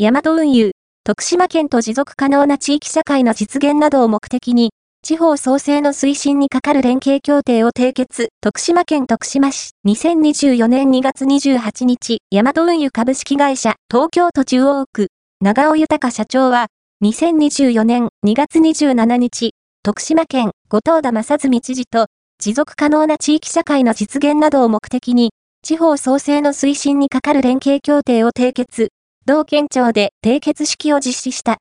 大和運輸、徳島県と持続可能な地域社会の実現などを目的に、地方創生の推進にかかる連携協定を締結、徳島県徳島市、2024年2月28日、大和運輸株式会社、東京都中央区、長尾豊社長は、2024年2月27日、徳島県後藤田正純知事と、持続可能な地域社会の実現などを目的に、地方創生の推進にかかる連携協定を締結、同県庁で締結式を実施した。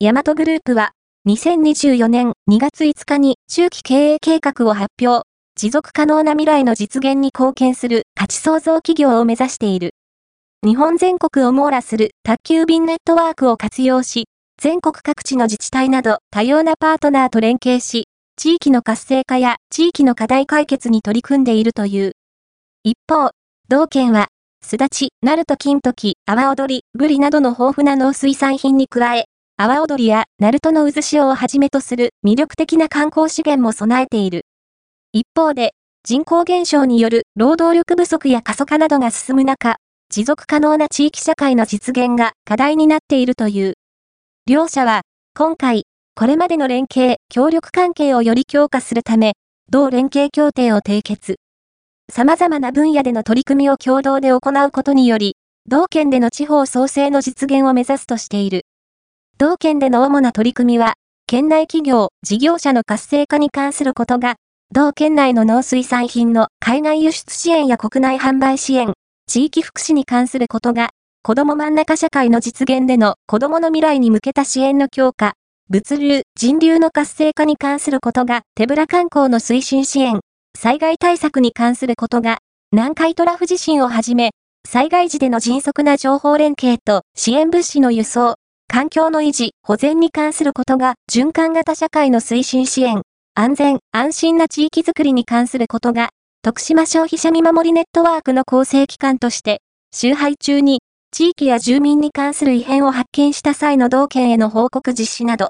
大和グループは、2024年2月5日に中期経営計画を発表、持続可能な未来の実現に貢献する価値創造企業を目指している。日本全国を網羅する宅急便ネットワークを活用し、全国各地の自治体など多様なパートナーと連携し、地域の活性化や地域の課題解決に取り組んでいるという。一方、同県は、すだち、ナルト金時、阿波踊り、ブリなどの豊富な農水産品に加え、阿波踊りやナルトの渦潮をはじめとする魅力的な観光資源も備えている。一方で、人口減少による労働力不足や過疎化などが進む中、持続可能な地域社会の実現が課題になっているという。両者は、今回、これまでの連携、協力関係をより強化するため、同連携協定を締結。様々な分野での取り組みを共同で行うことにより、同県での地方創生の実現を目指すとしている。同県での主な取り組みは、県内企業、事業者の活性化に関することが、同県内の農水産品の海外輸出支援や国内販売支援、地域福祉に関することが、子供真ん中社会の実現での子供の未来に向けた支援の強化、物流、人流の活性化に関することが手ぶら観光の推進支援、災害対策に関することが、南海トラフ地震をはじめ、災害時での迅速な情報連携と支援物資の輸送、環境の維持、保全に関することが循環型社会の推進支援、安全、安心な地域づくりに関することが、徳島消費者見守りネットワークの構成機関として、周配中に地域や住民に関する異変を発見した際の同県への報告実施など、